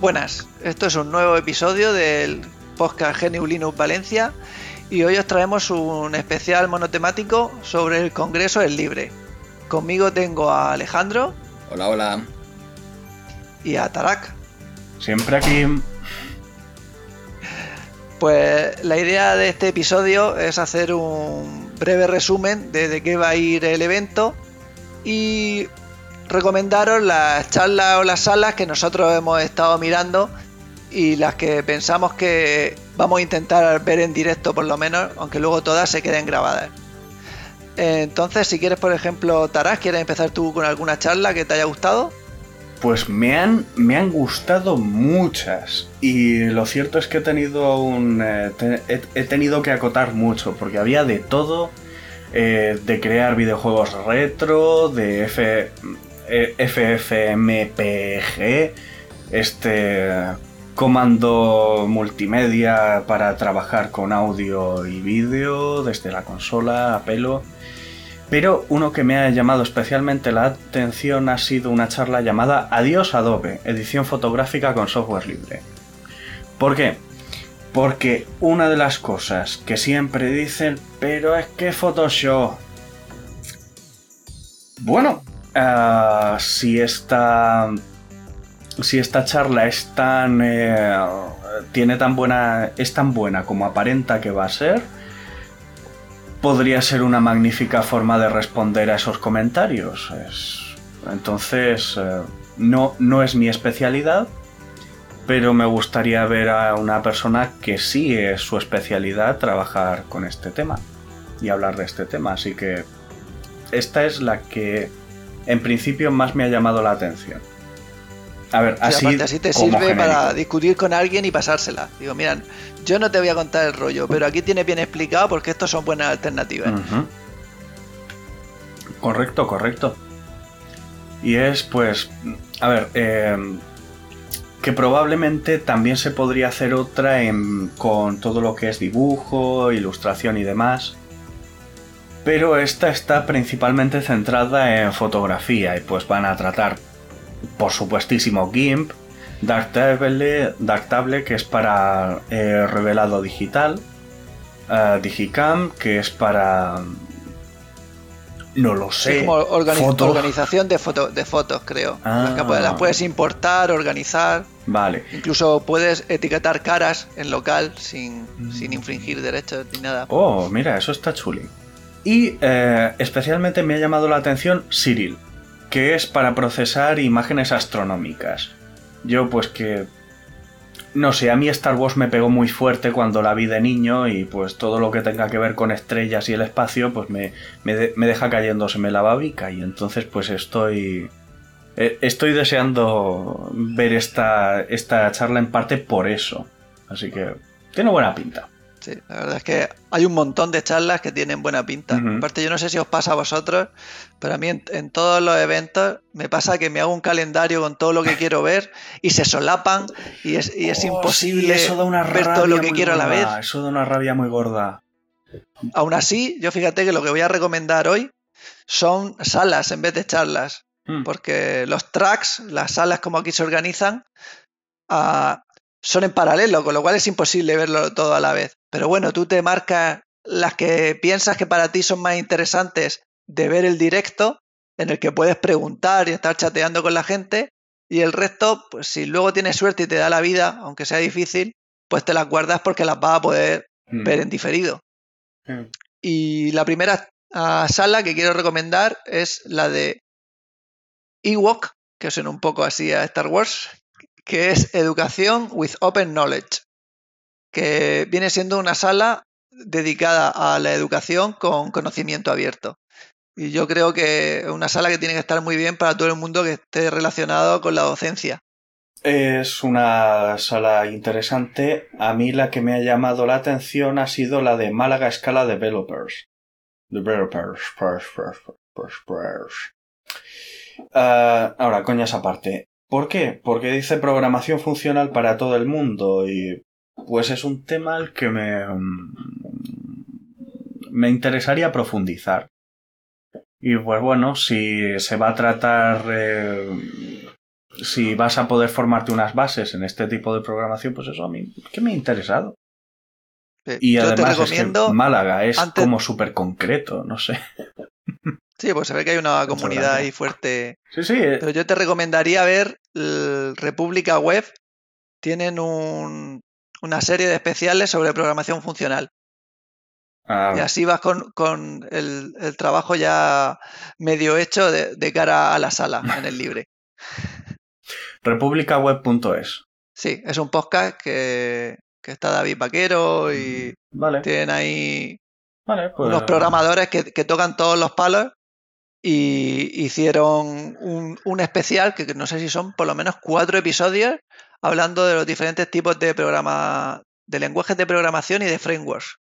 Buenas, esto es un nuevo episodio del podcast GNU Linux Valencia y hoy os traemos un especial monotemático sobre el Congreso del Libre. Conmigo tengo a Alejandro Hola, hola. y a Tarak. Siempre aquí. Pues la idea de este episodio es hacer un breve resumen de, de qué va a ir el evento y recomendaros las charlas o las salas que nosotros hemos estado mirando y las que pensamos que vamos a intentar ver en directo por lo menos, aunque luego todas se queden grabadas. Entonces, si quieres, por ejemplo, Taras, ¿quieres empezar tú con alguna charla que te haya gustado? Pues me han, me han gustado muchas. Y lo cierto es que he tenido un. eh, he, he tenido que acotar mucho, porque había de todo. eh, de crear videojuegos retro, de F, FFmpeg, este comando multimedia para trabajar con audio y vídeo desde la consola a pelo. Pero uno que me ha llamado especialmente la atención ha sido una charla llamada Adiós Adobe, edición fotográfica con software libre. ¿Por qué? Porque una de las cosas que siempre dicen, pero es que Photoshop... Bueno, ah, si esta... Si esta charla es tan... eh, tiene tan buena... es tan buena como aparenta que va a ser, podría ser una magnífica forma de responder a esos comentarios. Es- Entonces, eh, no, no es mi especialidad, pero me gustaría ver a una persona que sí es su especialidad trabajar con este tema y hablar de este tema. Así que esta es la que en principio más me ha llamado la atención. A ver, Sí, así, así te sirve para discutir con alguien y pasársela. Digo, miran, yo no te voy a contar el rollo, pero aquí tiene bien explicado porque estos son buenas alternativas. Correcto, correcto. Y es, pues, a ver, eh, que probablemente también se podría hacer otra en- con todo lo que es dibujo, ilustración y demás. Pero esta está principalmente centrada en fotografía y pues van a tratar, por supuestísimo, GIMP, Darktable, Darktable que es para eh, revelado digital, eh, Digicam, que es para... No lo Sí, sé. como organi- foto- organización de, foto- de fotos, creo. Ah. Las, que puedes- las puedes importar, organizar. Vale. Incluso puedes etiquetar caras en local sin, sin infringir derechos ni nada. Oh, mira, eso está chuli. Y eh, especialmente me ha llamado la atención Cyril, que es para procesar imágenes astronómicas. Yo pues que... No sé, a mí Star Wars me pegó muy fuerte cuando la vi de niño y pues todo lo que tenga que ver con estrellas y el espacio pues me, me, me deja cayéndoseme la babica y entonces pues estoy... eh, Estoy deseando ver esta, esta charla en parte por eso. Así que tiene buena pinta. Sí, la verdad es que hay un montón de charlas que tienen buena pinta. Aparte, yo no sé si os pasa a vosotros, pero a mí en, en todos los eventos me pasa que me hago un calendario con todo lo que quiero ver y se solapan y es, y es Oh, imposible sí, eso da una ver todo lo que quiero a la vez. Eso da una rabia muy gorda. Aún así, yo fíjate que lo que voy a recomendar hoy son salas en vez de charlas. Mm. porque los tracks, las salas como aquí se organizan, ah, son en paralelo, con lo cual es imposible verlo todo a la vez. Pero bueno, tú te marcas las que piensas que para ti son más interesantes de ver el directo, en el que puedes preguntar y estar chateando con la gente, y el resto, pues si luego tienes suerte y te da la vida, aunque sea difícil, pues te las guardas porque las vas a poder Mm. ver en diferido. Mm. Y la primera ah, sala que quiero recomendar es la de Ewok, que suena un poco así a Star Wars, que es Educación with Open Knowledge, que viene siendo una sala dedicada a la educación con conocimiento abierto. Y yo creo que es una sala que tiene que estar muy bien para todo el mundo que esté relacionado con la docencia. Es una sala interesante. A mí la que me ha llamado la atención ha sido la de Málaga Escala Developers. Developers. Uh, ahora, coñas aparte. ¿Por qué? Porque dice programación funcional para todo el mundo y pues es un tema al que me, me interesaría profundizar. Y pues bueno, si se va a tratar, eh, si vas a poder formarte unas bases en este tipo de programación, pues eso a mí, que me ha interesado. y además es que Málaga es como súper concreto, no sé. Sí, pues se ve que hay una comunidad ahí fuerte. Sí, sí. Eh. Pero yo te recomendaría ver República Web. Tienen un, una serie de especiales sobre programación funcional. Ah. Y así vas con, el, trabajo ya medio hecho de, cara a la sala en el libre. Republicaweb.es. Sí, es un podcast que, está David Vaquero y vale. tienen ahí vale, pues... unos programadores que, tocan todos los palos y hicieron un, un, especial que no sé si son por lo menos cuatro episodios hablando de los diferentes tipos de programa, de lenguajes de programación y de frameworks.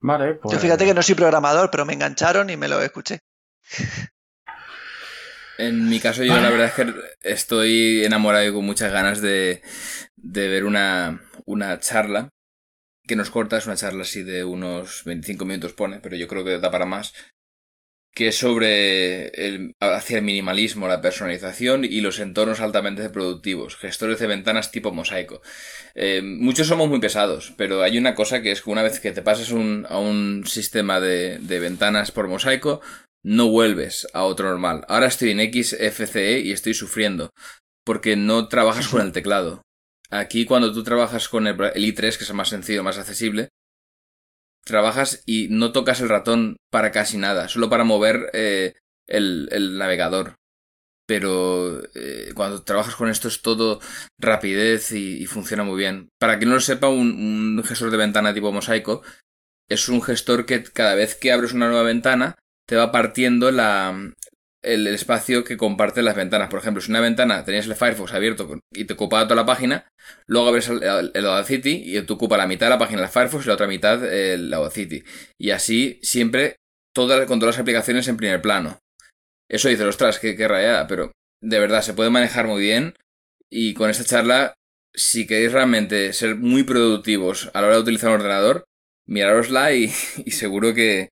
Vale, pues... Yo fíjate que no soy programador, pero me engancharon y me lo escuché. En mi caso, yo la verdad es que estoy enamorado y con muchas ganas de, de ver una, una charla que nos corta, es una charla así de unos 25 minutos pone, pero yo creo que da para más, que es sobre el, hacia el minimalismo, la personalización y los entornos altamente productivos, gestores de ventanas tipo mosaico. Eh, muchos somos muy pesados, pero hay una cosa que es que una vez que te pasas un, a un sistema de, de ventanas por mosaico, no vuelves a otro normal. Ahora estoy en XFCE y estoy sufriendo, porque no trabajas con el teclado. Aquí cuando tú trabajas con el, el i3, que es más sencillo, más accesible, trabajas y no tocas el ratón para casi nada, solo para mover eh, el, el, navegador. Pero eh, cuando trabajas con esto es todo rapidez y, funciona muy bien. Para quien no lo sepa, un, un, gestor de ventana tipo mosaico es un gestor que cada vez que abres una nueva ventana te va partiendo la, el espacio que comparte las ventanas. Por ejemplo, si una ventana tenías el Firefox abierto y te ocupaba toda la página, luego abres el, el, Audacity y te ocupa la mitad de la página del Firefox y la otra mitad el Audacity. Y así siempre todas, con todas las aplicaciones en primer plano. Eso dice, ostras, qué, qué rayada, pero de verdad se puede manejar muy bien y con esta charla, si queréis realmente ser muy productivos a la hora de utilizar un ordenador, mirarosla y seguro que,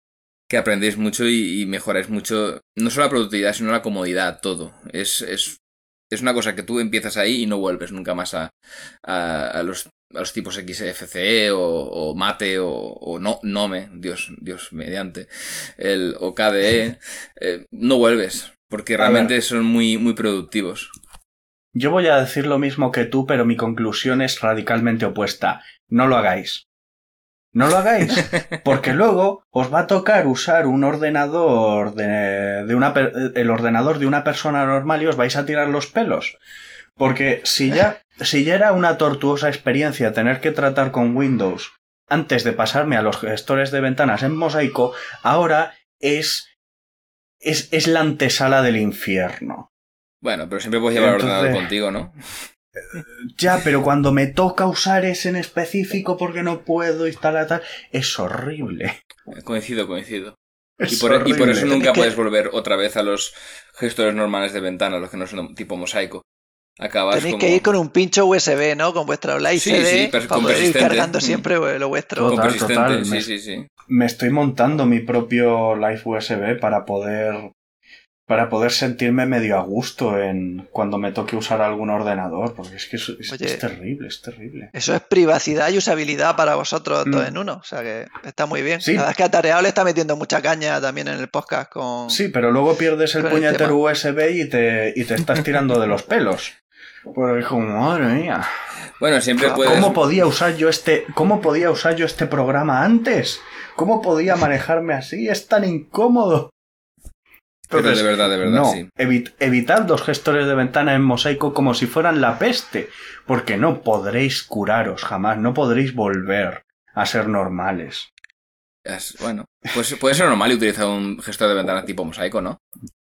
que aprendéis mucho y, mejoráis mucho, no solo la productividad, sino la comodidad, todo. Es, es, es una cosa que tú empiezas ahí y no vuelves nunca más a, a, los, a los, tipos XFCE o, o Mate o, o, no, Nome, Dios, Dios mediante, el, o KDE. Eh, no vuelves, porque realmente son muy, muy productivos. Yo voy a decir lo mismo que tú, pero mi conclusión es radicalmente opuesta. No lo hagáis. No lo hagáis, porque luego os va a tocar usar un ordenador de, de una, el ordenador de una persona normal y os vais a tirar los pelos. Porque si ya, si ya era una tortuosa experiencia tener que tratar con Windows antes de pasarme a los gestores de ventanas en mosaico, ahora es, es, es la antesala del infierno. Bueno, pero siempre puedes llevar el ordenador contigo, ¿no? Ya, pero cuando me toca usar ese en específico porque no puedo instalar tal, es horrible. Coincido, coincido. y, por, y, por, eso nunca puedes volver otra vez a los gestores normales de ventana, los que no son tipo mosaico. Acabas Tenéis que ir con un pincho USB, ¿no? Con vuestra Live sí, CD sí, para poder ir cargando siempre lo vuestro. Total, total. Me, sí, sí, me estoy montando mi propio Live USB para poder para poder sentirme medio a gusto en cuando me toque usar algún ordenador, porque es que es, es, terrible, es terrible. Eso es privacidad y usabilidad para vosotros dos mm. en uno, o sea que está muy bien. Sí. La verdad es que Atareado le está metiendo mucha caña también en el podcast con... Sí, pero luego pierdes el puñetero USB y te, y te estás tirando de los pelos. Pues como, madre mía. Bueno, siempre puedes... ¿Cómo podía usar yo este, cómo podía usar yo este programa antes? ¿Cómo podía manejarme así? Es tan incómodo de verdad, de verdad, no, evitad los gestores de ventana en mosaico como si fueran la peste, porque no podréis curaros jamás, no podréis volver a ser normales. Es- bueno, pues puede ser normal y utilizar un gestor de ventana tipo mosaico, ¿no?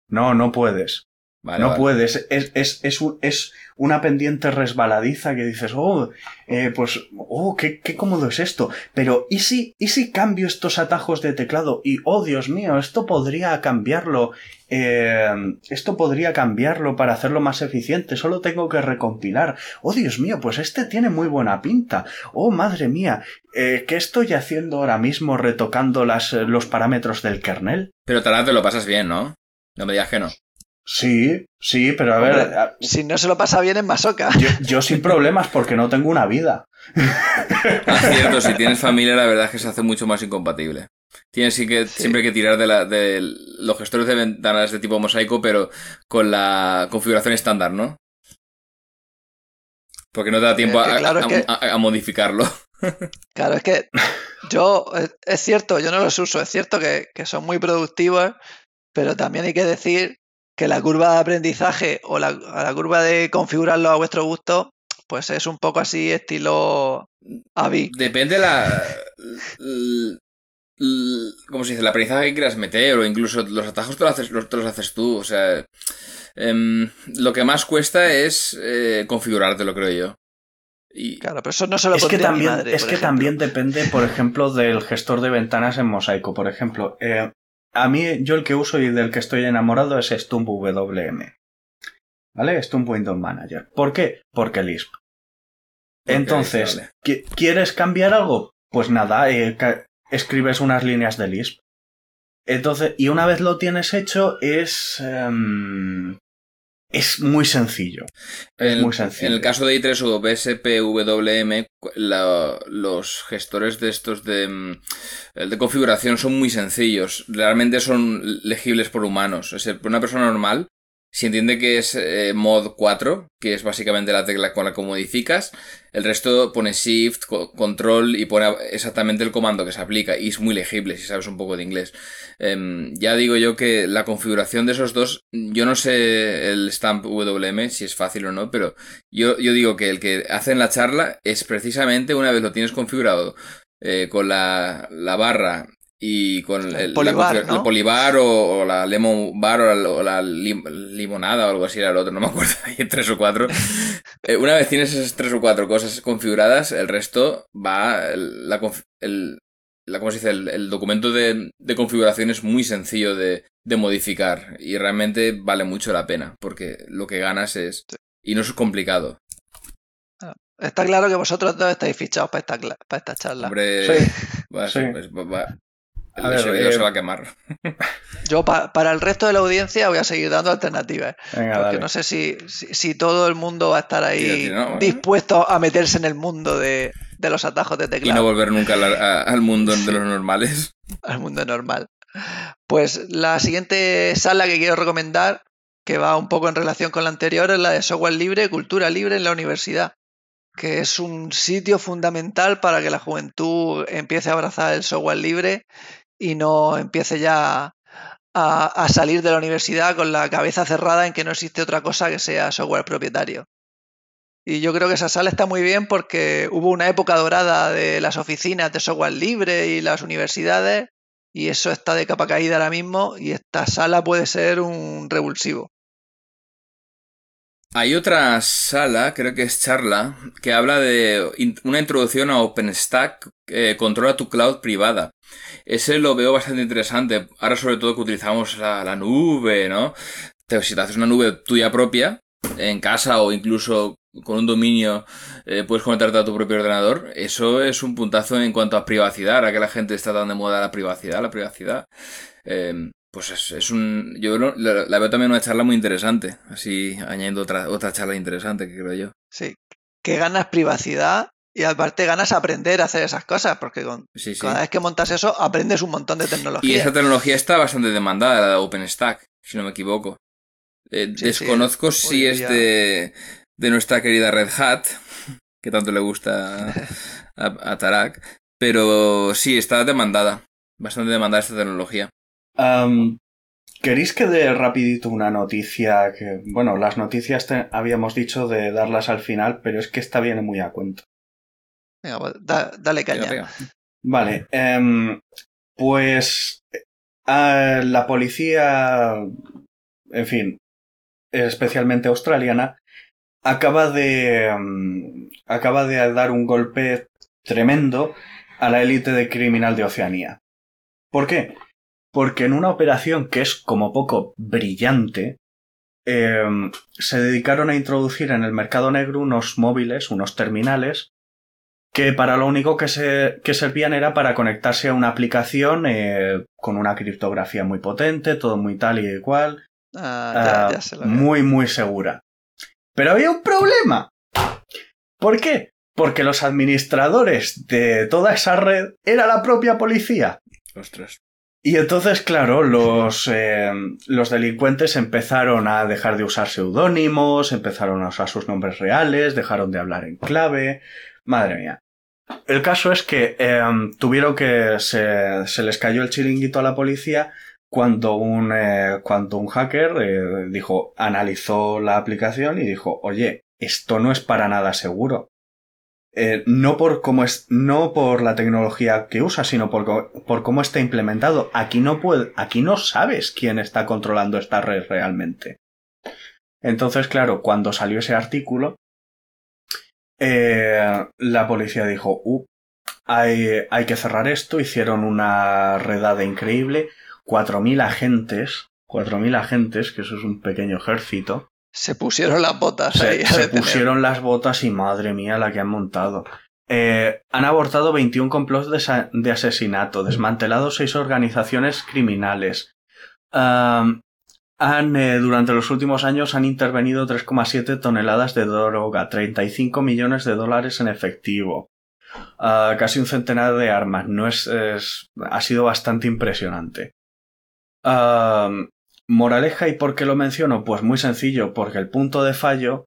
No, no puedes. Vale, no vale. puedes. Es, es, es, un- es una pendiente resbaladiza que dices, oh, eh, pues, oh, qué, qué cómodo es esto. Pero, ¿y si, ¿y si cambio estos atajos de teclado? Y, oh, Dios mío, esto podría cambiarlo. eh, esto podría cambiarlo para hacerlo más eficiente. Solo tengo que recompilar. Oh, Dios mío, pues este tiene muy buena pinta. Oh, madre mía, eh, ¿qué estoy haciendo ahora mismo retocando las, los parámetros del kernel? Pero tal vez te lo pasas bien, ¿no? No me digas que no. Sí, sí, pero a ver, a- Si no se lo pasa bien en Masoka. Yo, yo sin problemas porque no tengo una vida. Ah, cierto, si tienes familia, la verdad es que se hace mucho más incompatible. Tienes sí siempre que tirar de, la, de los gestores de ventanas de tipo mosaico, pero con la configuración estándar, ¿no? Porque no te da tiempo Es que a, claro, a- es que- a- a modificarlo. Claro, es que yo, es, es cierto, yo no los uso, es cierto que, que son muy productivos, pero también hay que decir que la curva de aprendizaje o la, la curva de configurarlo a vuestro gusto, pues es un poco así estilo AVI. Depende la. ¿Cómo se dice? El aprendizaje que quieras meter, o incluso los atajos te los haces, los- te los haces tú. O sea. em, lo que más cuesta es eh, configurártelo, creo yo. Y, Claro, pero eso no se lo Es que también, madre, es que ejemplo. también depende, por ejemplo, del gestor de ventanas en mosaico. Por ejemplo, eh, a mí, yo el que uso y del que estoy enamorado es Stump WM. ¿Vale? Stump Window Manager. ¿Por qué? Porque Lisp. Entonces, Lisp, vale. ¿qui- ¿quieres cambiar algo? Pues nada, eh, escribes unas líneas de Lisp. Entonces, y una vez lo tienes hecho, es. em, es muy sencillo. Es En, muy sencillo. en el caso de i3 o BSPWM, la- los gestores de estos de, mm, el de configuración son muy sencillos. Realmente son legibles por humanos. Es decir, una persona normal, si entiende que es eh, mod 4, que es básicamente la tecla con la que modificas, el resto pone shift, co- control y pone exactamente el comando que se aplica. Y es muy legible si sabes un poco de inglés. Em, ya digo yo que la configuración de esos dos, yo no sé el stamp WM si es fácil o no, pero yo, yo digo que el que hace en la charla es precisamente una vez lo tienes configurado eh, con la, la barra y con el, la polibar, configura- ¿no? el polibar o, o la lemon bar o la, o la lim- limonada o algo así era el otro, no me acuerdo, hay tres o cuatro. Eh, una vez tienes esas tres o cuatro cosas configuradas, el resto va, el- la, el, la, ¿cómo se dice? El, el documento de, de configuración es muy sencillo de, de modificar y realmente vale mucho la pena porque lo que ganas es... Y no es complicado. Está claro que vosotros dos estáis fichados para esta, para esta charla. Hombre, Sí. va, Sí. pues, va- A ver, servidor eh, se va a quemar. Yo pa- para el resto de la audiencia voy a seguir dando alternativas. Venga, Porque dale. no sé si, si, si todo el mundo va a estar ahí Sí, no, ¿eh? dispuesto a meterse en el mundo de, de los atajos de Y teclado. no volver nunca al, a- al mundo de los normales. al mundo normal. Pues la siguiente sala que quiero recomendar, que va un poco en relación con la anterior, es la de software libre, cultura libre en la universidad, que es un sitio fundamental para que la juventud empiece a abrazar el software libre y no empiece ya a, salir de la universidad con la cabeza cerrada en que no existe otra cosa que sea software propietario. Y yo creo que esa sala está muy bien porque hubo una época dorada de las oficinas de software libre y las universidades y eso está de capa caída ahora mismo y esta sala puede ser un revulsivo. Hay otra sala, creo que es charla, que habla de una introducción a OpenStack, eh, controla tu cloud privada. Ese lo veo bastante interesante. Ahora sobre todo que utilizamos la, la nube, ¿no? Te- si te haces una nube tuya propia, en casa o incluso con un dominio, eh, puedes conectarte a tu propio ordenador. Eso es un puntazo en cuanto a privacidad, ahora que la gente está tan de moda la privacidad, la privacidad. Eh, pues es, es un. Yo lo- la, la veo también una charla muy interesante. Así añadiendo otra, otra charla interesante que creo yo. Sí, que ganas privacidad y aparte ganas aprender a hacer esas cosas porque con, Sí, sí. cada vez que montas eso aprendes un montón de Y tecnología. esa tecnología está bastante demandada, la de OpenStack, si no me equivoco. Eh, Sí, desconozco si es de, de nuestra querida Red Hat, que tanto le gusta a, a Tarak, pero sí, está demandada. Bastante demandada esta tecnología. ¿Queréis que dé rapidito una noticia? Que, bueno, las noticias te- habíamos dicho de darlas al final, pero es que esta viene muy a cuento. Venga, pues, da- dale caña. Venga, venga. Vale. em, Pues eh, la policía, en fin, especialmente australiana, acaba de mm, acaba de dar un golpe tremendo a la élite de criminal de Oceanía. ¿Por qué? Porque en una operación que es como poco brillante, em, se dedicaron a introducir en el mercado negro unos móviles, unos terminales, que para lo único que, se, que servían era para conectarse a una aplicación eh, con una criptografía muy potente, todo muy tal y igual, Ah, ah, muy, muy segura. Pero había un problema. ¿Por qué? Porque los administradores de toda esa red era la propia policía. Ostras. Y entonces, claro, los, eh, los delincuentes empezaron a dejar de usar seudónimos, empezaron a usar sus nombres reales, dejaron de hablar en clave. Madre mía. El caso es que em, tuvieron que. Se, se, les cayó el chiringuito a la policía cuando un, eh, cuando un hacker eh, dijo, analizó la aplicación y dijo, oye, esto no es para nada seguro. Eh, no por cómo es, no por la tecnología que usa, sino por, por cómo está implementado. Aquí no puede, aquí no sabes quién está controlando esta red realmente. Entonces, claro, cuando salió ese artículo, eh, la policía dijo, uh, hay, hay que cerrar esto, hicieron una redada increíble, 4.000 agentes, 4.000 agentes, que eso es un pequeño ejército. Se pusieron las botas Se, ahí. pusieron las botas y madre mía la que han montado. Eh, han abortado 21 complots de, asesinato, desmantelado seis organizaciones criminales. Han, eh, durante los últimos años han intervenido 3,7 toneladas de droga, 35 millones de dólares en efectivo, ah, casi un centenar de armas. No es, es- ha sido bastante impresionante. Moraleja y por qué lo menciono? Pues muy sencillo, porque el punto de fallo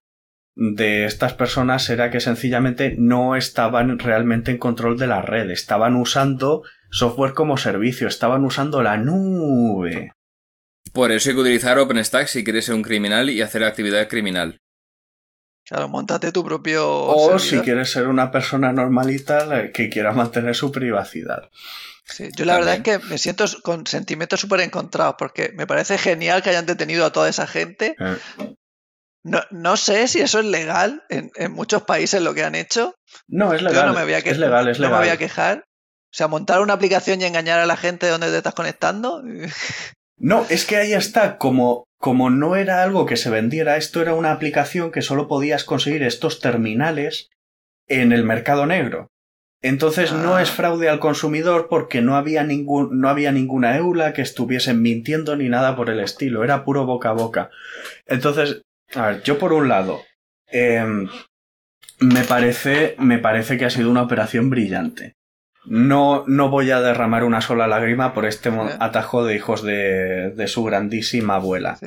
de estas personas era que sencillamente no estaban realmente en control de la red, estaban usando software como servicio, estaban usando la nube. Por eso hay que utilizar OpenStack si quieres ser un criminal y hacer actividad criminal. Claro, montate tu propio. O si quieres ser una persona normalita que quiera mantener su privacidad. Sí, yo la verdad es que me siento con sentimientos súper encontrados porque me parece genial que hayan detenido a toda esa gente. Eh, No, no sé si eso es legal en, en muchos países lo que han hecho. No, es Yo legal. no me voy a que- es legal, es no me voy legal. a quejar. O sea, montar una aplicación y engañar a la gente de donde te estás conectando. No, es que ahí está, como, como no era algo que se vendiera, esto era una aplicación que solo podías conseguir estos terminales en el mercado negro. Entonces no Ah. es fraude al consumidor porque no había, ningún, no había ninguna eula que estuviesen mintiendo ni nada por el estilo, era puro boca a boca. Entonces, a ver, yo por un lado, em, me, parece, me parece que ha sido una operación brillante. No, no voy a derramar una sola lágrima por este atajo de hijos de, de su grandísima abuela. Sí.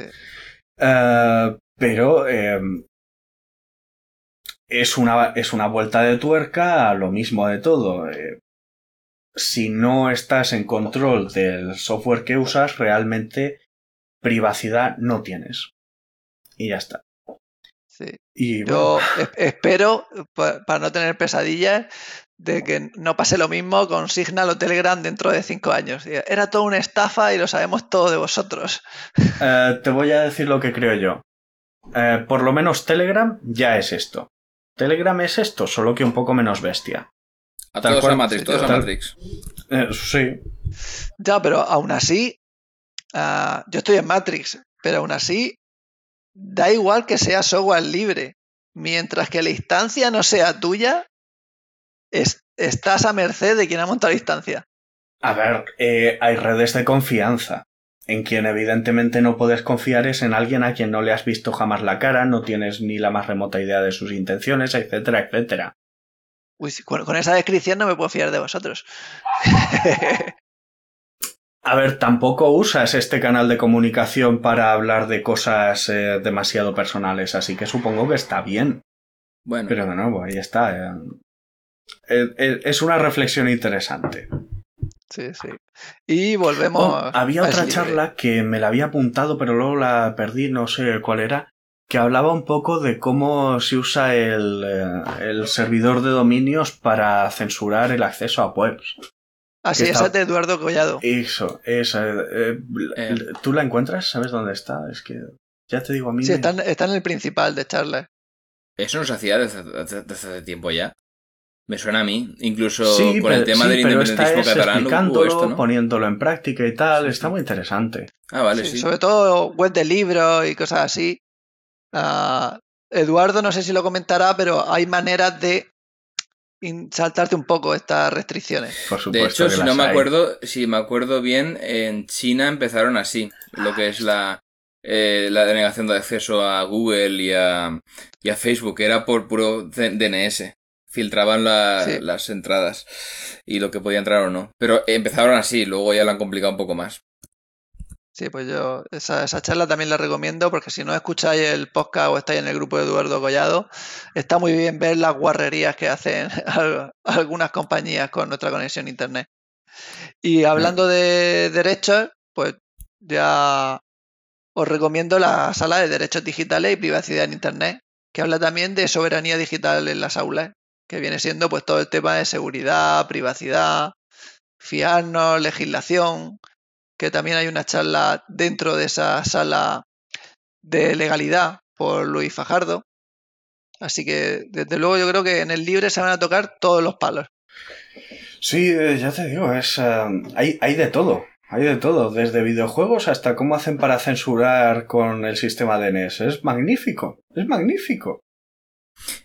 Eh, pero eh, es, una, es una vuelta de tuerca a lo mismo de todo. Eh, si no estás en control del software que usas, realmente privacidad no tienes. Y ya está. Sí. Y bueno, Yo es- espero, pa- para no tener pesadillas, de que no pase lo mismo con Signal o Telegram dentro de cinco años. Era toda una estafa y lo sabemos todo de vosotros. eh, te voy a decir lo que creo yo. Eh, por lo menos Telegram ya es esto. Telegram es esto, solo que un poco menos bestia. A Tal todos cual, a Matrix, todos a tal- Matrix. Eh, sí, Ya, pero aún así, ah, yo estoy en Matrix, pero aún así, da igual que sea software libre. Mientras que la instancia no sea tuya, es- estás a merced de quien ha montado la instancia. A ver, eh, hay redes de confianza. En quien evidentemente no puedes confiar es en alguien a quien no le has visto jamás la cara, no tienes ni la más remota idea de sus intenciones, etcétera, etcétera. Uy, con, esa descripción no me puedo fiar de vosotros. A ver, tampoco usas este canal de comunicación para hablar de cosas eh, demasiado personales, así que supongo que está bien. Bueno, Pero de nuevo, ahí está. Eh, eh, es una reflexión interesante. Sí, sí. Y volvemos. Oh, había otra charla que me la había apuntado, pero luego la perdí, no sé cuál era, que hablaba un poco de cómo se usa el, eh, el servidor de dominios para censurar el acceso a webs. Así Que es, de Eduardo Collado. Eso, esa. eh, Eh. ¿Tú la encuentras? ¿Sabes dónde está? Es que ya te digo a mí. Sí, me- está en, está en el principal de Charles. Eso nos hacía desde, desde- desde hace tiempo ya. Me suena a mí. Incluso Sí, con pero, el tema sí, del independentismo es catalán explicándolo, esto, ¿no? poniéndolo en práctica y tal. Sí, está sí. muy interesante. Ah, vale, Sí, sí. Sobre todo web de libros y cosas así. Ah, Eduardo, no sé si lo comentará, pero hay maneras de saltarte un poco estas restricciones. Por De supuesto. hecho, que si las no me hay. acuerdo, si me acuerdo bien, en China empezaron así, lo que es la, eh, la denegación de acceso a Google y a, y a Facebook, era por puro DNS. Filtraban la- Sí. las entradas y lo que podía entrar o no. Pero empezaron así, luego ya lo han complicado un poco más. Sí, pues yo esa, esa charla también la recomiendo porque si no escucháis el podcast o estáis en el grupo de Eduardo Collado, está muy bien ver las guarrerías que hacen al- algunas compañías con nuestra conexión a internet. Y hablando de derechos, pues ya os recomiendo la sala de derechos digitales y privacidad en internet, que habla también de soberanía digital en las aulas, que viene siendo pues todo el tema de seguridad, privacidad, fiarnos, legislación, que también hay una charla dentro de esa sala de legalidad por Luis Fajardo. Así que desde luego yo creo que en el libre se van a tocar todos los palos. Sí, eh, ya te digo, es, eh, hay, hay de todo. Hay de todo, desde videojuegos hasta cómo hacen para censurar con el sistema DNS. Es magnífico, es magnífico.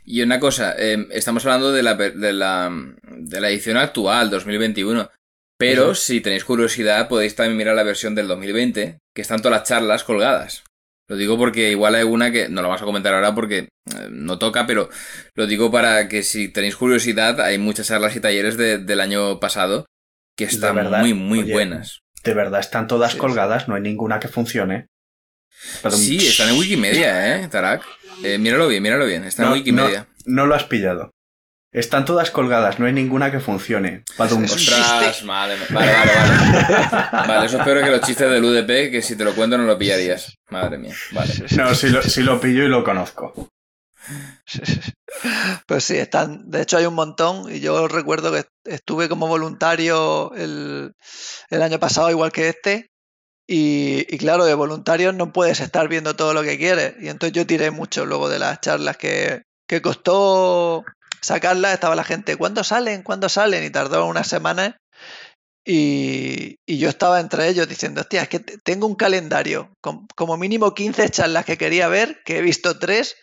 Y una cosa, eh, estamos hablando de la, de, la, de la edición actual, 2021. Pero si tenéis curiosidad, podéis también mirar la versión del 2020, que están todas las charlas colgadas. Lo digo porque igual hay una que no lo vamos a comentar ahora porque eh, no toca, pero lo digo para que si tenéis curiosidad, hay muchas charlas y talleres de- del año pasado que están verdad, muy, muy oye, buenas. De verdad, están todas Sí, colgadas, no hay ninguna que funcione. Pero- Sí, están en Wikimedia, ¿eh, Tarak? Eh, míralo bien, míralo bien, está en No, Wikimedia. No lo has pillado. Están todas colgadas, no hay ninguna que funcione. Padum. Ostras, vale, vale, vale, vale. Vale, eso es peor que los chistes del UDP, que si te lo cuento no lo pillarías. Madre mía, vale. No, si lo, si lo pillo y lo conozco. Pues sí, están, de hecho hay un montón y yo recuerdo que estuve como voluntario el, el año pasado igual que este y, claro, de voluntarios no puedes estar viendo todo lo que quieres y entonces yo tiré mucho luego de las charlas que, que costó sacarlas, estaba la gente, ¿cuándo salen? ¿Cuándo salen? Y tardó unas semanas y, y yo estaba entre ellos diciendo, hostia, es que te- tengo un calendario con como mínimo 15 charlas que quería ver, que he visto tres,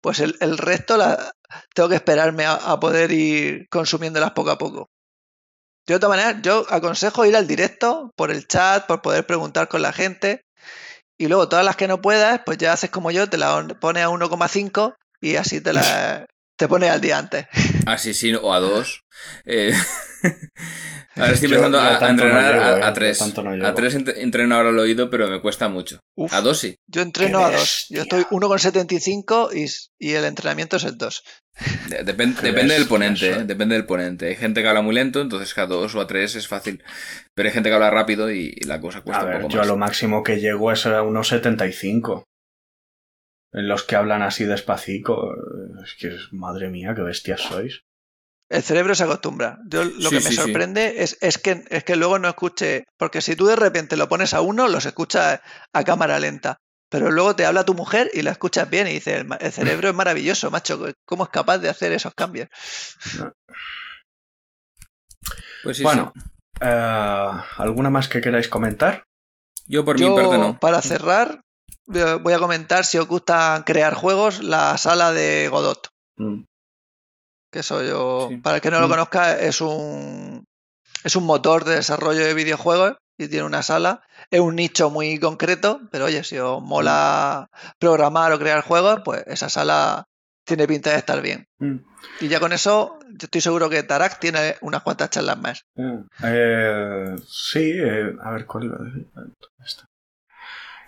pues el, el resto la, tengo que esperarme a, a poder ir consumiéndolas poco a poco. De otra manera, yo aconsejo ir al directo por el chat, por poder preguntar con la gente. Y luego todas las que no puedas, pues ya haces como yo, te la pones a 1,5 y así te la te pones al día antes. Ah, sí, sí, o a dos. Eh, ahora estoy Yo- empezando yo a, a tanto no entrenar a, eh, a yo tres. no a tres ent- entreno ahora el oído, pero me cuesta mucho. Uf, A dos sí. yo entreno ¡Qué a 2. Yo estoy bestia! 1,75 y, y el entrenamiento es el 2. De- depen- Qué depende del ponente. ¿eh? depende del ponente. Hay gente que habla muy lento, entonces a dos o a tres es fácil. Pero hay gente que habla rápido y, y la cosa cuesta A ver, un poco yo a más. lo máximo que llego es a unos 75. En los que hablan así despacito. Es que, madre mía, qué bestias sois. El cerebro se acostumbra. Yo lo Sí, que me sí, sí. sorprende es, es, que, es que luego no escuche, porque si tú de repente lo pones a uno, los escuchas a cámara lenta. Pero luego te habla tu mujer y la escuchas bien y dices, el, cerebro es maravilloso, macho, ¿cómo es capaz de hacer esos cambios? Pues sí, bueno, sí. eh, ¿alguna más que queráis comentar? Yo por mi Yo, parte no. para cerrar, eh, voy a comentar si os gusta crear juegos, la sala de Godot. Mm. Que eso yo, Sí. para el que no lo Mm. conozca, es un, es un motor de desarrollo de videojuegos y tiene una sala. Es un nicho muy concreto, pero oye, si os mola programar o crear juegos, pues esa sala tiene pinta de estar bien. Mm. Y ya con eso, yo estoy seguro que Tarak tiene unas cuantas charlas más. Eh, sí, eh, a ver, ¿cuál iba a decir? ¿Dónde está?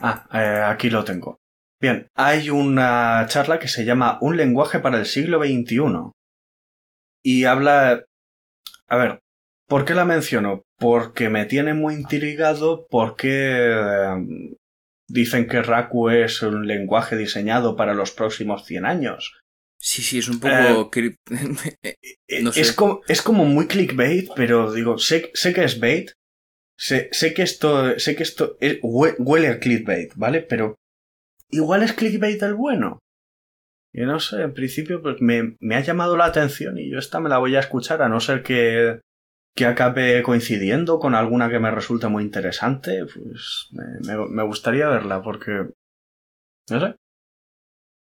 Ah, eh, aquí lo tengo. Bien, hay una charla que se llama Un lenguaje para el siglo XXI. Y habla... A ver, ¿por qué la menciono? Porque me tiene muy intrigado porque eh, dicen que Raku es un lenguaje diseñado para los próximos 100 años. Sí, sí, es un poco... no sé. es, como, es como muy clickbait, pero digo, sé, sé que es bait, sé, sé que esto, sé que esto huele a clickbait, ¿vale? Pero igual es clickbait el bueno. Y no sé, en principio pues me, me, ha llamado la atención y yo esta me la voy a escuchar, a no ser que, que acabe coincidiendo con alguna que me resulte muy interesante, pues me, me, gustaría verla porque... No sé.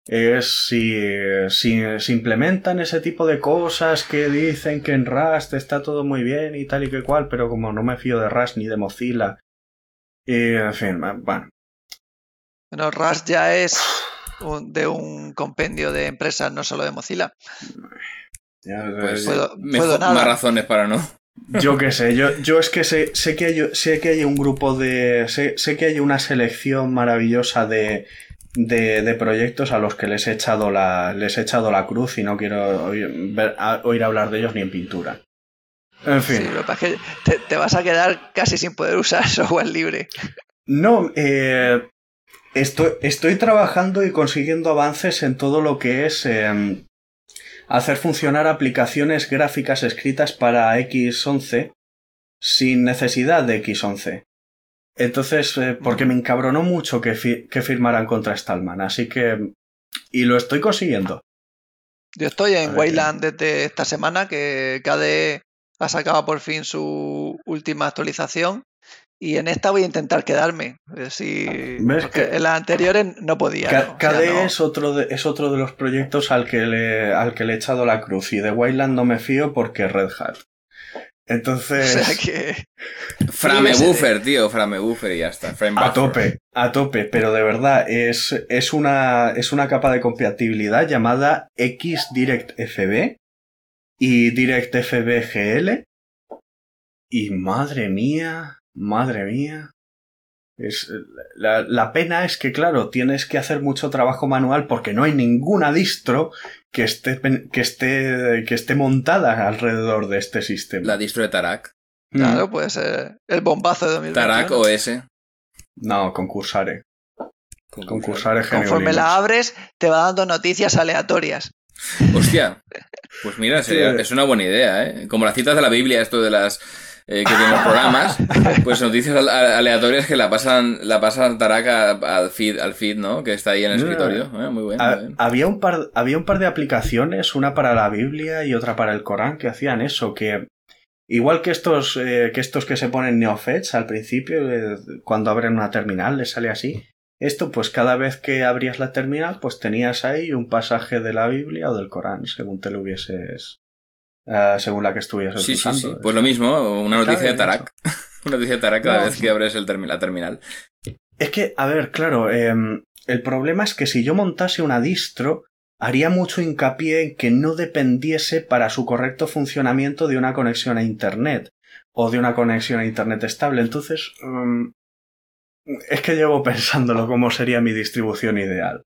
Es si, si, si, implementan ese tipo de cosas que dicen que en Rust está todo muy bien y tal y que cual, pero como no me fío de Rust ni de Mozilla. Y en fin, bueno. Bueno, Rust ya es de un compendio de empresas, no solo de Mozilla. pues, puedo, más razones para no. Yo qué sé, yo, yo es que sé, sé, que hay, sé que hay un grupo de. Sé, sé que hay una selección maravillosa de, de, de, proyectos a los que les he echado la, les he echado la cruz y no quiero oír, ver, oír hablar de ellos ni en pintura. En fin. Sí, lo que pasa es que te, te, vas a quedar casi sin poder usar software libre. No, eh, Estoy, estoy trabajando y consiguiendo avances en todo lo que es em, hacer funcionar aplicaciones gráficas escritas para X11 sin necesidad de X11. Entonces, eh, porque me encabronó mucho que, que firmaran contra Stallman, así que... Y lo estoy consiguiendo. Yo estoy en Wayland desde esta semana, que KDE ha sacado por fin su última actualización y en esta voy a intentar quedarme. Si, porque en las anteriores no podía. KDE es, otro de, es otro de los proyectos al que, le, al que le he echado la cruz. Y de Wayland no me fío porque Red Hat. Entonces. O sea que. Frame buffer, tío, frame buffer y ya está. a tope, a tope, pero de verdad es, es, una, es una capa de compatibilidad llamada XDirectFB y DirectFB Y madre mía, Madre mía. Es, la, la, pena es que, claro, tienes que hacer mucho trabajo manual porque no hay ninguna distro que esté, que esté, que esté montada alrededor de este sistema. La distro de Tarak. Claro, mm. puede ser el bombazo de 2021. Tarak OS. No, concursare. Concursare Conforme la abres, te va dando noticias aleatorias. Hostia. Pues mira, es una buena idea, ¿eh? Como las citas de la Biblia, esto de las eh, que tiene los programas, pues noticias aleatorias que la pasan, la pasan Taraka al feed, al feed, ¿no? Que está ahí en el escritorio. Eh, muy bueno. Había un par, había un par de aplicaciones, una para la Biblia y otra para el Corán, que hacían eso, que igual que estos, eh, que estos que se ponen neofets al principio, cuando abren una terminal, les sale así. Esto, pues cada vez que abrías la terminal, pues tenías ahí un pasaje de la Biblia o del Corán, según te lo hubieses eh, según la que estuvieras sí, Sí, sí, Pues lo mismo, una noticia de Tarak. una noticia de Tarak cada vez que abres el la terminal. Es que, a ver, claro, em, el problema es que si yo montase una distro, haría mucho hincapié en que no dependiese para su correcto funcionamiento de una conexión a Internet o de una conexión a Internet estable. Entonces, em, es que llevo pensándolo cómo sería mi distribución ideal.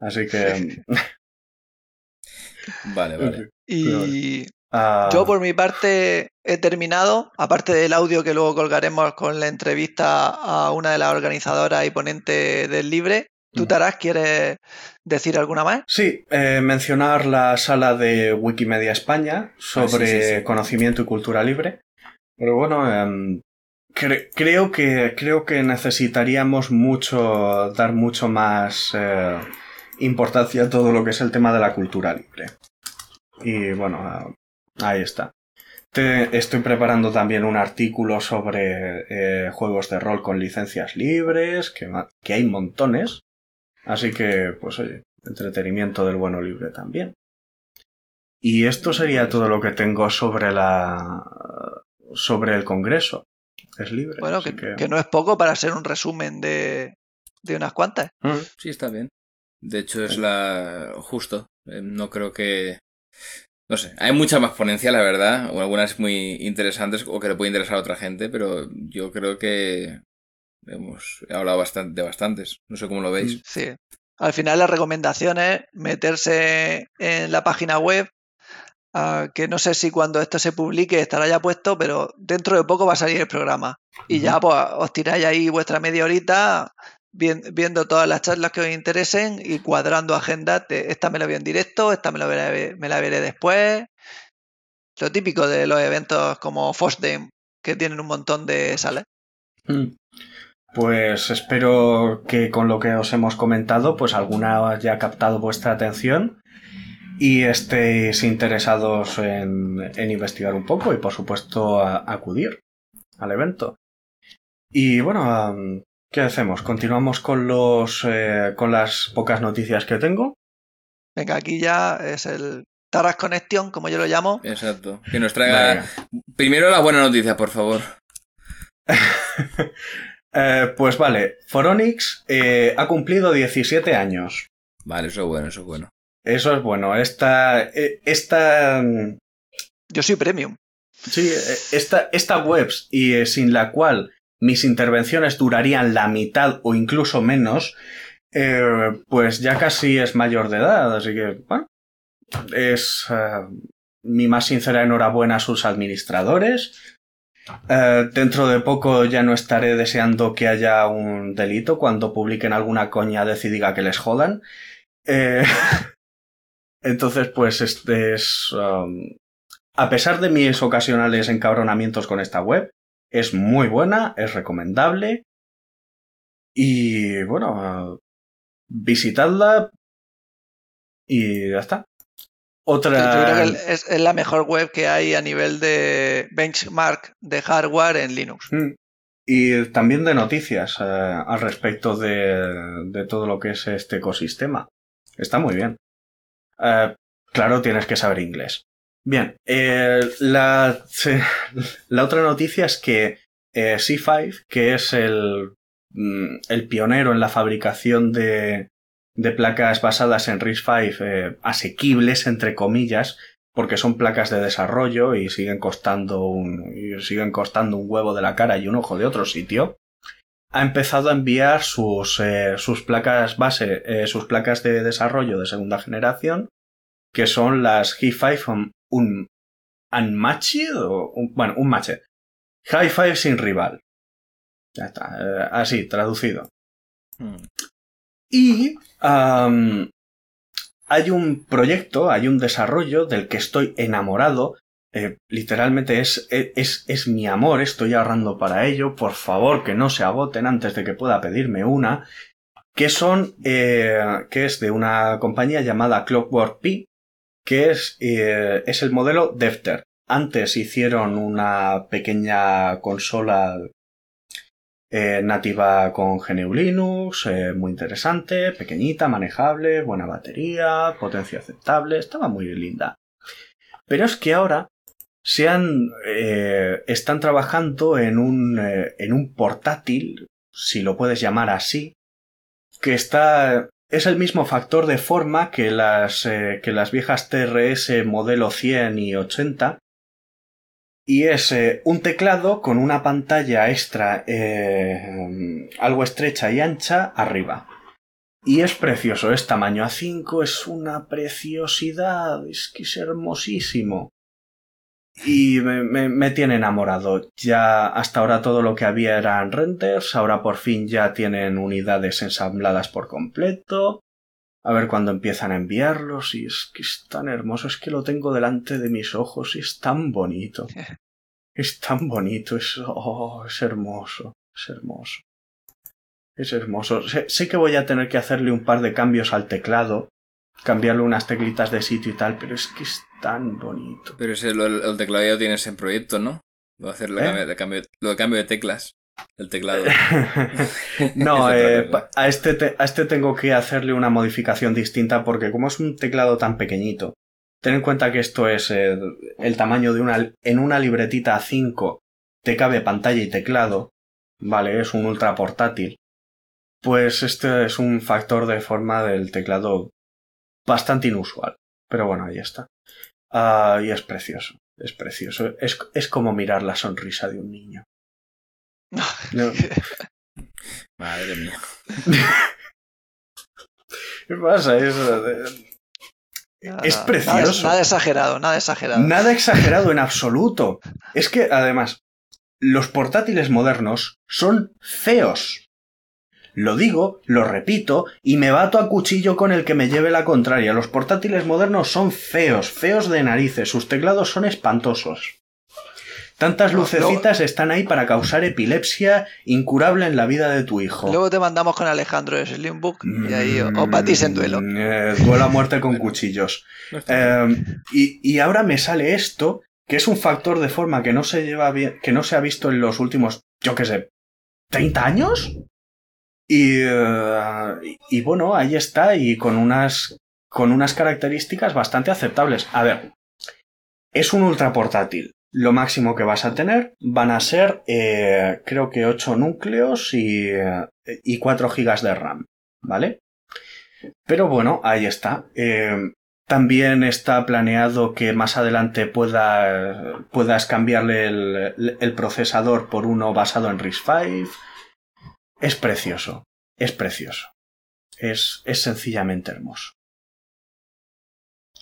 Así que... vale, vale. Y Ah. Yo por mi parte he terminado, aparte del audio que luego colgaremos con la entrevista a una de las organizadoras y ponentes del Libre. ¿Tú, Taras, quieres decir alguna más? Sí, eh, mencionar la sala de Wikimedia España sobre ah, conocimiento y cultura libre. Pero bueno, em, creo, que, creo que necesitaríamos mucho, dar mucho más eh, importancia a todo lo que es el tema de la cultura libre. Y bueno, Ahí está. Te, estoy preparando también un artículo sobre eh, juegos de rol con licencias libres, que, que hay montones. Así que, pues oye, entretenimiento del bueno libre también. Y esto sería todo lo que tengo sobre la. sobre el Congreso. Es libre. Bueno, que, que... no es poco para ser un resumen de, de unas cuantas. Mm. Sí, está bien. De hecho, es la. justo. Eh, no creo que no sé, hay mucha más ponencia, la verdad, o algunas muy interesantes o que le puede interesar a otra gente, pero yo creo que hemos hablado bastante, de bastantes. No sé cómo lo veis. Sí. Al final la recomendación es meterse en la página web, uh, que no sé si cuando esto se publique estará ya puesto, pero dentro de poco va a salir el programa. Y ya pues os tiráis ahí vuestra media horita viendo todas las charlas que os interesen y cuadrando agendas esta me la veo en directo, esta me la veré, me la veré después. Lo típico de los eventos como FOSDEM, que tienen un montón de salas. Mm. Pues espero que con lo que os hemos comentado, pues alguna haya captado vuestra atención y estéis interesados en, investigar un poco y por supuesto acudir al evento. Y bueno, ¿qué hacemos? ¿Continuamos con los eh, con las pocas noticias que tengo? Venga, aquí ya es el Taras Connection, como yo lo llamo. Exacto. Que nos traiga primero la buena noticia, por favor. Eh, pues vale, Foronix eh, ha cumplido 17 años. Vale, eso es bueno, eso es bueno. Eso es bueno. Esta. Esta. Mm, yo soy premium. Sí, esta, esta web y sin la cual mis intervenciones durarían la mitad o incluso menos, pues ya casi es mayor de edad, así que, bueno, es mi más sincera enhorabuena a sus administradores, eh, dentro de poco ya no estaré deseando que haya un delito cuando publiquen alguna coña de y diga que les jodan. Eh, entonces, pues este es... Um, a pesar de mis ocasionales encabronamientos con esta web, es muy buena, es recomendable. Y bueno, visitadla y ya está. Otra... Yo creo que es, la mejor web que hay a nivel de benchmark de hardware en Linux. Mm. Y también de noticias eh, al respecto de, todo lo que es este ecosistema. Está muy bien. Eh, claro, tienes que saber inglés. Bien, eh, la, la, otra noticia es que C5, que es el, mm, el pionero en la fabricación de, de placas basadas en RISC-V eh, asequibles, entre comillas, porque son placas de desarrollo y siguen costando un, siguen costando un huevo de la cara y un ojo de otro sitio, ha empezado a enviar sus, eh, sus placas base, eh, sus placas de desarrollo de segunda generación, que son las Hi5 un Unmatched o bueno, un matched. Hi5 sin rival. Ya está, así, traducido. Hmm. Y hay un proyecto, hay un desarrollo del que estoy enamorado. Eh, literalmente es, es, es, mi amor, estoy ahorrando para ello. Por favor, que no se agoten antes de que pueda pedirme una. Que son, eh, que es de una compañía llamada Clockwork P, que es, eh, es el modelo Defter. Antes hicieron una pequeña consola eh, nativa con GNU Linux, eh, muy interesante, pequeñita, manejable, buena batería, potencia aceptable, estaba muy linda. Pero es que ahora se han, están trabajando en un, en un portátil, si lo puedes llamar así, que está es el mismo factor de forma que las, que las viejas TRS modelo 100 y 80, y es eh, un teclado con una pantalla extra eh, algo estrecha y ancha arriba. Y es precioso, es tamaño A5, es una preciosidad, es que es hermosísimo. Y me, me, tiene enamorado. Ya hasta ahora todo lo que había eran renders, ahora por fin ya tienen unidades ensambladas por completo. A ver cuándo empiezan a enviarlos y es que es tan hermoso, es que lo tengo delante de mis ojos y es tan bonito. Es tan bonito, es, oh, es hermoso, es hermoso. Es hermoso. Sé, que voy a tener que hacerle un par de cambios al teclado, cambiarle unas teclitas de sitio y tal, pero es que es tan bonito. Pero ese, el, teclado ya tienes en proyecto, ¿no? Lo, hacer ¿Eh? de cambio, lo de cambio de teclas. El teclado. no, eh, a, este a este tengo que hacerle una modificación distinta porque como es un teclado tan pequeñito, ten en cuenta que esto es el, tamaño de una... En una libretita A5 te cabe pantalla y teclado, ¿vale? Es un ultra portátil. Pues este es un factor de forma del teclado bastante inusual. Pero bueno, ahí está. Ah, y es precioso, es precioso. Es, es como mirar la sonrisa de un niño. Madre mía. ¿Qué pasa? Es, es precioso. Nada, exagerado, nada exagerado. Nada exagerado en absoluto. Es que, además, los portátiles modernos son feos. Lo digo, lo repito, y me bato a cuchillo con el que me lleve la contraria. Los portátiles modernos son feos, feos de narices, sus teclados son espantosos. Tantas lucecitas están ahí para causar epilepsia incurable en la vida de tu hijo. Luego te mandamos con Alejandro de Slimbook y ahí os batís en duelo. Mm, eh, duelo a muerte con cuchillos. Eh, y, y ahora me sale esto, que es un factor de forma que no se lleva bien, que no se ha visto en los últimos, yo qué sé, 30 años. Y, eh, y bueno, ahí está, y con unas, con unas características bastante aceptables. A ver, es un ultra portátil. Lo máximo que vas a tener van a ser, eh, creo que 8 núcleos y, y 4 gigas de RAM, ¿vale? Pero bueno, ahí está. Eh, también está planeado que más adelante pueda, puedas cambiarle el, el procesador por uno basado en RISC-V. Es precioso, es precioso. Es, es sencillamente hermoso.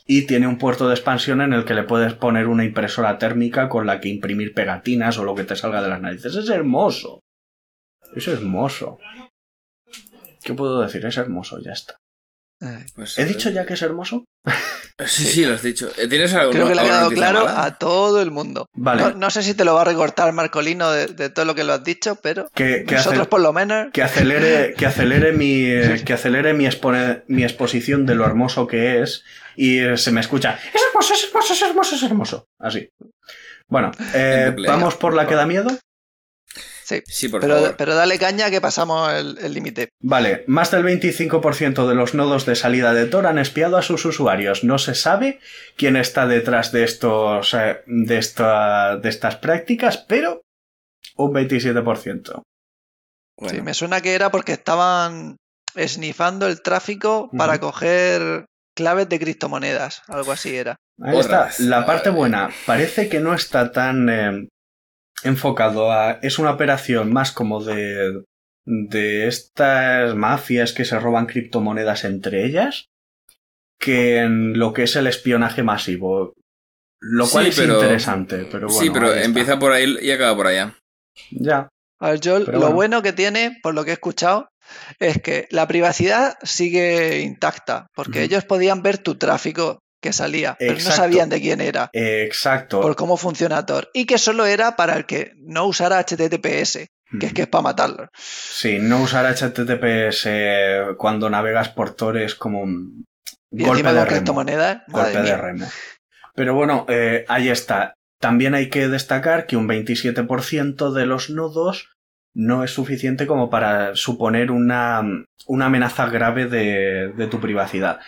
Y tiene un puerto de expansión en el que le puedes poner una impresora térmica con la que imprimir pegatinas o lo que te salga de las narices. Es hermoso. Es hermoso. ¿Qué puedo decir? Es hermoso, ya está. Pues, ¿He eh, dicho ya que es hermoso? Sí, sí, lo has dicho. Eh, ¿Tienes algo? Creo que le ha quedado claro a todo el mundo. Vale. No, no sé si te lo va a recortar Marcolino de, de todo lo que lo has dicho, pero Que, que nosotros por lo menos... que acelere, que acelere mi, eh, que acelere mi, expone- mi exposición de lo hermoso que es y eh, se me escucha. Es hermoso, es hermoso, es hermoso, es hermoso. Así. Bueno, eh, vamos por la que da miedo. Sí, Sí, por pero, favor. pero dale caña que pasamos el límite. Vale, más del 25% de los nodos de salida de Tor han espiado a sus usuarios. No se sabe quién está detrás de estos, eh, de esta, de estas prácticas, pero un 27%. Bueno, Sí, me suena que era porque estaban esnifando el tráfico para coger claves de criptomonedas, algo así era. Ahí está. La parte buena. Parece que no está tan eh, enfocado a. Es una operación más como de. de estas mafias que se roban criptomonedas entre ellas. que en lo que es el espionaje masivo. Lo cual Sí, es pero- interesante, pero bueno. sí, pero empieza por ahí y acaba por allá. Ya. A ver, Joel, Pero lo bueno. bueno que tiene, por lo que he escuchado, es que la privacidad sigue intacta, porque ellos podían ver tu tráfico que salía, pero no sabían de quién era, exacto. por cómo funciona Tor, y que solo era para el que no usara HTTPS, que es que es para matarlo. Sí, no usar HTTPS cuando navegas por Tor es como un Y golpe de remo. golpe de remo. Pero bueno, eh, ahí está. También hay que destacar que un 27% de los nodos no es suficiente como para suponer una, una amenaza grave de, de tu privacidad.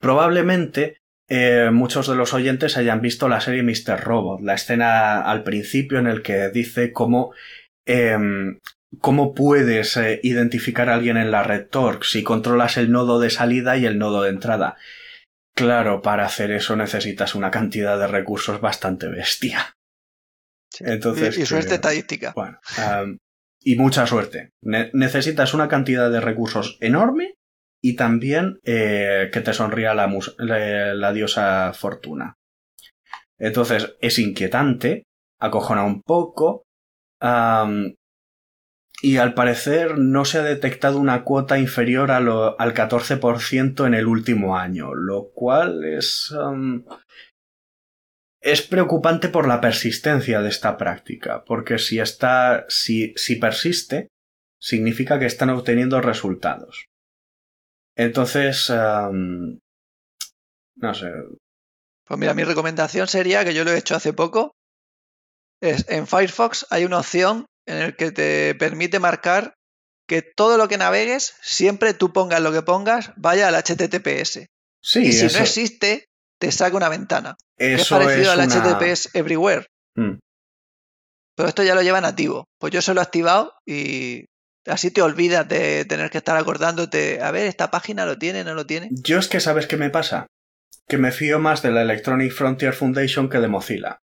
Probablemente eh, muchos de los oyentes hayan visto la serie Mr. Robot, la escena al principio en el que dice cómo, em, cómo puedes eh, identificar a alguien en la red Tor si controlas el nodo de salida y el nodo de entrada. Claro, para hacer eso necesitas una cantidad de recursos bastante bestia. Sí. Entonces, y, y suerte estadística. Bueno, y mucha suerte. Ne- necesitas una cantidad de recursos enorme y también eh, que te sonría la, diosa fortuna. Entonces, es inquietante, acojona un poco, y al parecer no se ha detectado una cuota inferior al 14% en el último año, lo cual es... es preocupante por la persistencia de esta práctica, porque si está, si, si persiste, significa que están obteniendo resultados. Entonces, am, no sé, Pues mira, mi recomendación sería, que yo lo he hecho hace poco, es en Firefox hay una opción en el que te permite marcar que todo lo que navegues, siempre tú pongas lo que pongas, vaya al HTTPS. sí, y si eso, no existe, te saca una ventana. que es eso parecido es al una- HTTPS Everywhere. Mm. Pero esto ya lo lleva nativo. Pues yo se lo he activado y así te olvidas de tener que estar acordándote, a ver, esta página lo tiene, no lo tiene. Yo es que sabes qué me pasa, que me fío más de la Electronic Frontier Foundation que de Mozilla.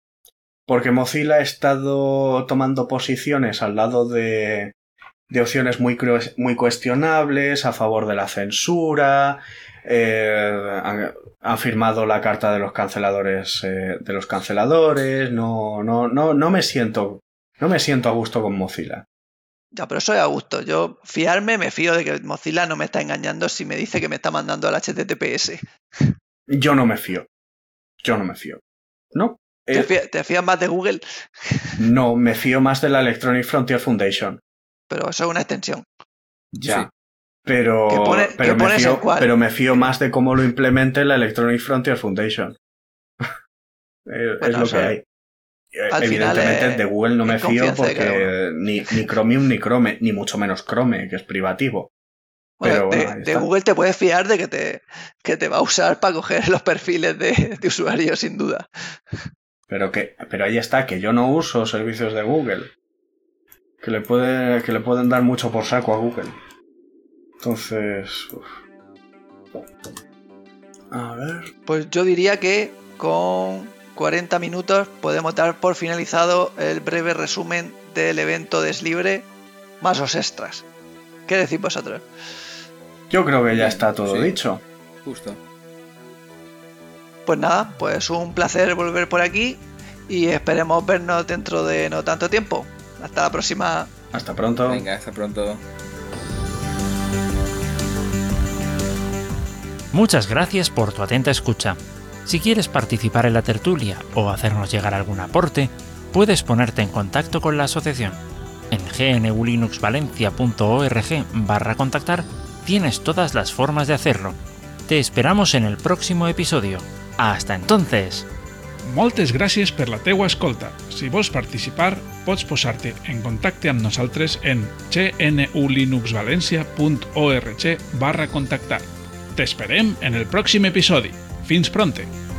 Porque Mozilla ha estado tomando posiciones al lado de, de opciones muy, muy cuestionables, a favor de la censura, eh, han firmado la carta de los canceladores, eh, de los canceladores, no, no, no, no me siento, no me siento a gusto con Mozilla. Ya, pero eso es a gusto. Yo fiarme, me fío de que Mozilla no me está engañando si me dice que me está mandando al HTTPS. Yo no me fío. Yo no me fío. No. ¿Te, Eh, fías, te fías más de Google? no, me fío más de la Electronic Frontier Foundation. Pero eso es una extensión. Ya. Sí. Pero, ¿Qué pone- pero, me fío, en cuál? pero me fío más de cómo lo implemente la Electronic Frontier Foundation. Es Bueno, lo que hay. Final Evidentemente de Google no me fío porque ni, ni Chromium ni Chrome, ni mucho menos Chrome, que es privativo. Bueno, Pero de, bueno. Google te puedes fiar de que te, que te va a usar para coger los perfiles de, de usuarios, sin duda. Pero que, pero ahí está, que yo no uso servicios de Google. Que le puede, que le pueden dar mucho por saco a Google. Entonces. uf. A ver. Pues yo diría que con 40 minutos podemos dar por finalizado el breve resumen del evento Deslibre más los extras. ¿Qué decís vosotros? Yo creo que ya está todo sí. dicho. Justo. Pues nada, pues un placer volver por aquí y esperemos vernos dentro de no tanto tiempo. Hasta la próxima. Hasta pronto. Venga, hasta pronto. Muchas gracias por tu atenta escucha. Si quieres participar en la tertulia o hacernos llegar algún aporte, puedes ponerte en contacto con la asociación. En gnulinuxvalencia.org barra contactar tienes todas las formas de hacerlo. Te esperamos en el próximo episodio. Hasta entonces. Moltes gràcies per la teua escolta. Si vols participar, pots posar-te en contacte amb nosaltres en gnulinuxvalencia.org barra contactar. T'esperem en el pròxim episodi. Fins pronte!